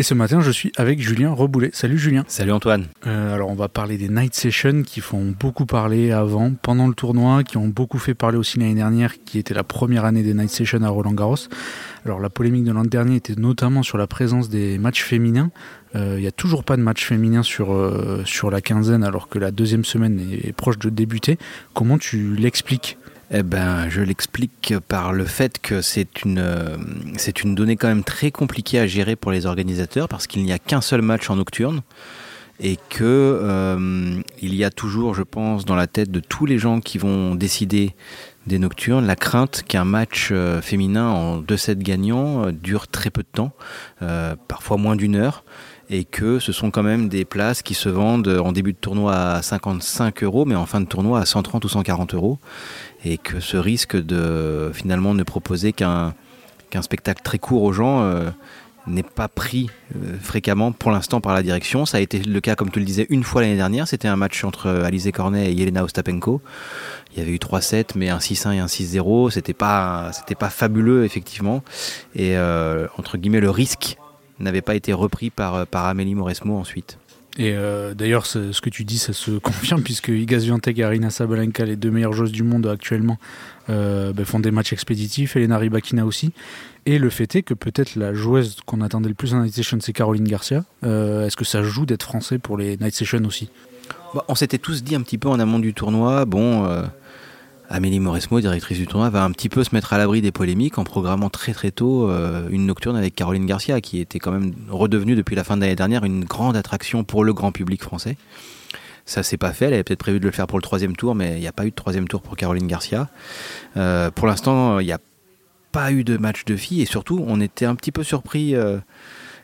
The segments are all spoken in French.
Et ce matin, je suis avec Julien Reboulet. Salut Julien. Salut Antoine. Euh, alors, on va parler des Night Sessions qui font beaucoup parler avant, pendant le tournoi, qui ont beaucoup fait parler aussi l'année dernière, qui était la première année des Night Sessions à Roland Garros. Alors, la polémique de l'an dernier était notamment sur la présence des matchs féminins. Euh, Il n'y a toujours pas de match féminin sur, euh, sur la quinzaine, alors que la deuxième semaine est proche de débuter. Comment tu l'expliques? Eh ben, je l'explique par le fait que c'est une, euh, c'est une donnée quand même très compliquée à gérer pour les organisateurs parce qu'il n'y a qu'un seul match en nocturne et que euh, il y a toujours, je pense, dans la tête de tous les gens qui vont décider des nocturnes, la crainte qu'un match euh, féminin en 2-7 gagnants dure très peu de temps, parfois moins d'une heure, et que ce sont quand même des places qui se vendent en début de tournoi à 55 euros, mais en fin de tournoi à 130 ou 140 euros, et que ce risque de finalement ne proposer qu'un spectacle très court aux gens euh, n'est pas pris euh, fréquemment pour l'instant par la direction. Ça a été le cas, comme tu le disais, une fois l'année dernière. C'était un match entre Alizé Cornet et Yelena Ostapenko. Il y avait eu 3-7, mais un 6-1 et un 6-0. C'était pas, pas fabuleux, effectivement. Et euh, entre guillemets, le risque n'avait pas été repris par, par Amélie Mauresmo ensuite. Et euh, d'ailleurs, ce ce que tu dis, ça se confirme, puisque Iga Swiatek et Arina Sabalenka, les deux meilleures joueuses du monde actuellement, euh, ben, font des matchs expéditifs, Elena Rybakina aussi. Et le fait est que peut-être la joueuse qu'on attendait le plus en Night Session, c'est Caroline Garcia. Euh, Est-ce que ça joue d'être français pour les Night Sessions aussi? Bon, on s'était tous dit un petit peu en amont du tournoi, bon, euh, Amélie Mauresmo, directrice du tournoi, va un petit peu se mettre à l'abri des polémiques en programmant très très tôt euh, une nocturne avec Caroline Garcia, qui était quand même redevenue depuis la fin de l'année dernière une grande attraction pour le grand public français. Ça s'est pas fait, elle avait peut-être prévu de le faire pour le troisième tour, mais il n'y a pas eu de troisième tour pour Caroline Garcia. Euh, pour l'instant, il n'y a pas eu de match de filles, et surtout, on était un petit peu surpris euh,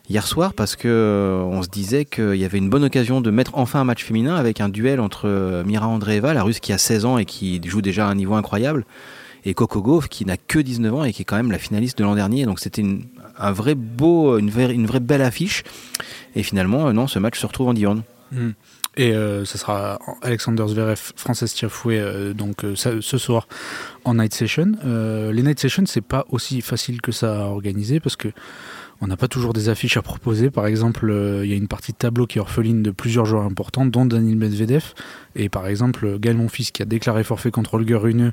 hier soir parce que euh, on se disait qu'il y avait une bonne occasion de mettre enfin un match féminin avec un duel entre euh, Mira Andreeva, la russe qui a 16 ans et qui joue déjà à un niveau incroyable, et Coco Gauff qui n'a que 19 ans et qui est quand même la finaliste de l'an dernier. Donc c'était une, un vrai beau, une vraie, une vraie belle affiche. Et finalement, euh, non, ce match se retrouve en diurne. Hmm. Et ce sera Alexander Zverev, Frances Tiafoué, donc ce soir en night session. Les night sessions, c'est pas aussi facile que ça à organiser parce que on n'a pas toujours des affiches à proposer. Par exemple, euh, il y a une partie de tableau qui est orpheline de plusieurs joueurs importants, dont Daniel Medvedev. Et par exemple, Gaël Monfils, qui a déclaré forfait contre Holger Rune,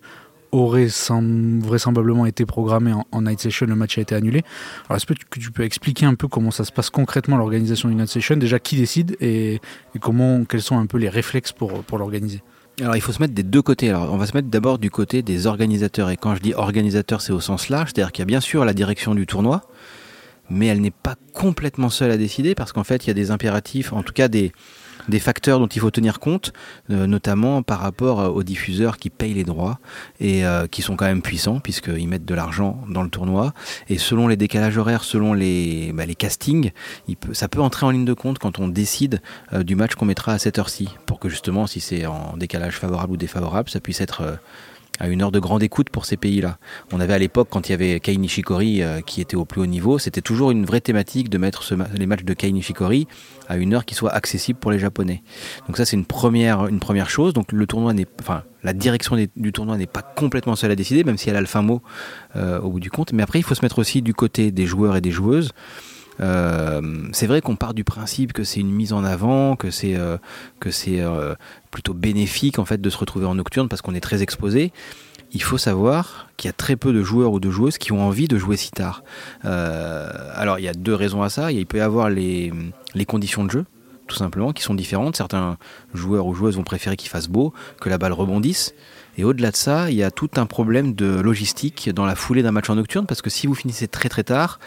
aurait sem- vraisemblablement été programmé en, night session. Le match a été annulé. Alors, est-ce que tu, peux expliquer un peu comment ça se passe concrètement l'organisation d'une night session? Déjà, qui décide et, comment, quels sont un peu les réflexes pour, l'organiser? Alors il faut se mettre des deux côtés. On va se mettre d'abord du côté des organisateurs. Et quand je dis organisateurs, c'est au sens large, c'est-à-dire qu'il y a bien sûr la direction du tournoi, mais elle n'est pas complètement seule à décider parce qu'en fait il y a des impératifs, en tout cas des, des facteurs dont il faut tenir compte, euh, notamment par rapport euh, aux diffuseurs qui payent les droits et euh, qui sont quand même puissants puisqu'ils mettent de l'argent dans le tournoi. Et selon les décalages horaires, selon les, bah, les castings, ça peut entrer en ligne de compte quand on décide du match qu'on mettra à cette heure-ci pour que justement, si c'est en décalage favorable ou défavorable, ça puisse être à une heure de grande écoute pour ces pays-là. On avait à l'époque, quand il y avait Kei Nishikori euh, qui était au plus haut niveau, c'était toujours une vraie thématique de mettre ce les matchs de Kei Nishikori à une heure qui soit accessible pour les Japonais. Donc ça, c'est une première, une première chose. Donc le tournoi n'est, enfin, la direction du tournoi n'est pas complètement seule à décider, même si elle a le fin mot euh, au bout du compte. Mais après, il faut se mettre aussi du côté des joueurs et des joueuses. Euh, c'est vrai qu'on part du principe que c'est une mise en avant, que c'est euh, que c'est euh, plutôt bénéfique en fait de se retrouver en nocturne parce qu'on est très exposé. Il faut savoir qu'il y a très peu de joueurs ou de joueuses qui ont envie de jouer si tard. Alors il y a deux raisons à ça. Il peut y avoir les, les conditions de jeu, tout simplement, qui sont différentes. Certains joueurs ou joueuses vont préférer qu'il fasse beau, que la balle rebondisse. Et au-delà de ça, il y a tout un problème de logistique dans la foulée d'un match en nocturne parce que si vous finissez très très tard,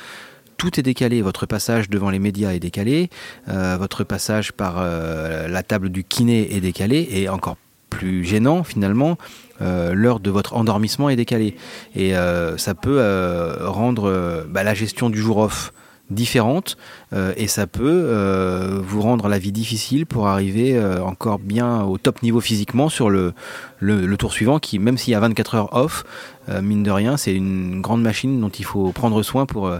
tout est décalé. Votre passage devant les médias est décalé, euh, votre passage par euh, la table du kiné est décalé, et encore plus gênant finalement, euh, l'heure de votre endormissement est décalée. Et ça peut rendre bah, la gestion du jour off différente et ça peut vous rendre la vie difficile pour arriver encore bien au top niveau physiquement sur le, tour suivant qui même s'il y a 24 heures off mine de rien c'est une grande machine dont il faut prendre soin pour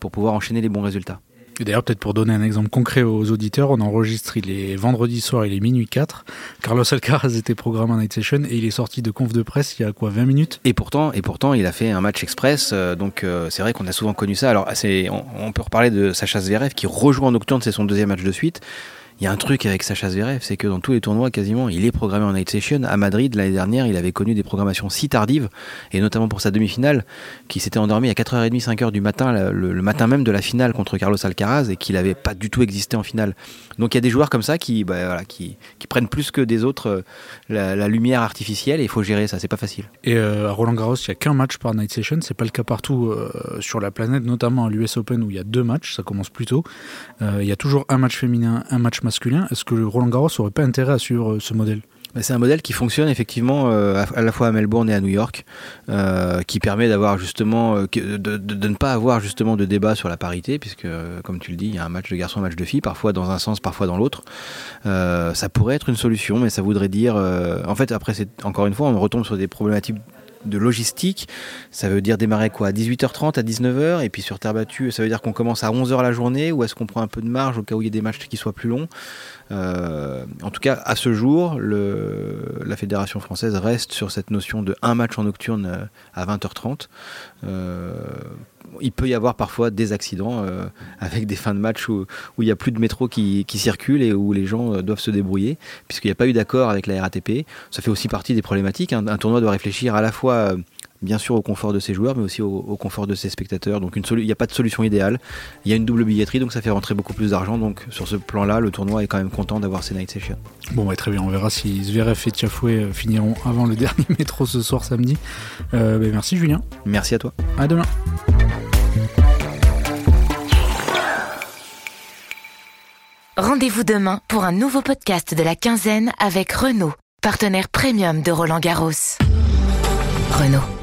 pour pouvoir enchaîner les bons résultats. Et d'ailleurs, peut-être pour donner un exemple concret aux auditeurs, on enregistre, il est vendredi soir, il est minuit 4. Carlos Alcaraz était programmé en night session et il est sorti de conf de presse il y a quoi, 20 minutes? Et pourtant, et pourtant, il a fait un match express, euh, donc euh, c'est vrai qu'on a souvent connu ça. Alors, on, on, peut reparler de Sacha Zverev qui rejoue en nocturne, c'est son deuxième match de suite. Il y a un truc avec Sacha Zverev, c'est que dans tous les tournois, quasiment, il est programmé en night session. À Madrid, l'année dernière, il avait connu des programmations si tardives, et notamment pour sa demi-finale, qui s'était endormi à 4h30, 5h du matin, le, matin même de la finale contre Carlos Alcaraz, et qu'il n'avait pas du tout existé en finale. Donc il y a des joueurs comme ça qui, bah, prennent plus que des autres euh, la, lumière artificielle, et il faut gérer ça, c'est pas facile. Et euh, à Roland Garros, il n'y a qu'un match par night session, c'est pas le cas partout euh, sur la planète, notamment à l'US Open où il y a deux matchs, ça commence plus tôt. il y a toujours un match féminin, un match masculin. Est-ce que Roland Garros n'aurait pas intérêt à suivre euh, ce modèle? Bah, c'est un modèle qui fonctionne effectivement euh, à la fois à Melbourne et à New York, euh, qui permet d'avoir justement de, ne pas avoir justement de débat sur la parité, puisque comme tu le dis, il y a un match de garçon, un match de filles, parfois dans un sens, parfois dans l'autre. ça pourrait être une solution, mais ça voudrait dire, en fait, après encore une fois, on retombe sur des problématiques de logistique. Ça veut dire démarrer quoi À 18h30, à 19h, et puis sur terre battue, ça veut dire qu'on commence à 11h la journée, ou est-ce qu'on prend un peu de marge au cas où il y a des matchs qui soient plus longs? Euh, En tout cas, à ce jour, la Fédération française reste sur cette notion de un match en nocturne euh, à 20h30. Euh, il peut y avoir parfois des accidents euh, avec des fins de match où, il n'y a plus de métro qui, circule et où les gens euh, doivent se débrouiller, puisqu'il n'y a pas eu d'accord avec la RATP. Ça fait aussi partie des problématiques. Hein. Un tournoi doit réfléchir à la fois euh, bien sûr au confort de ses joueurs, mais aussi au, confort de ses spectateurs. Donc il n'y a pas de solution idéale. Il y a une double billetterie, donc ça fait rentrer beaucoup plus d'argent. Donc sur ce plan-là, le tournoi est quand même content d'avoir ces night sessions. Bon, bah, très bien. On verra si Zverev et Tiafoué finiront avant le dernier métro ce soir samedi. Bah, merci Julien. Merci à toi. À demain. Rendez-vous demain pour un nouveau podcast de la quinzaine avec Renault, partenaire premium de Roland Garros. Renault.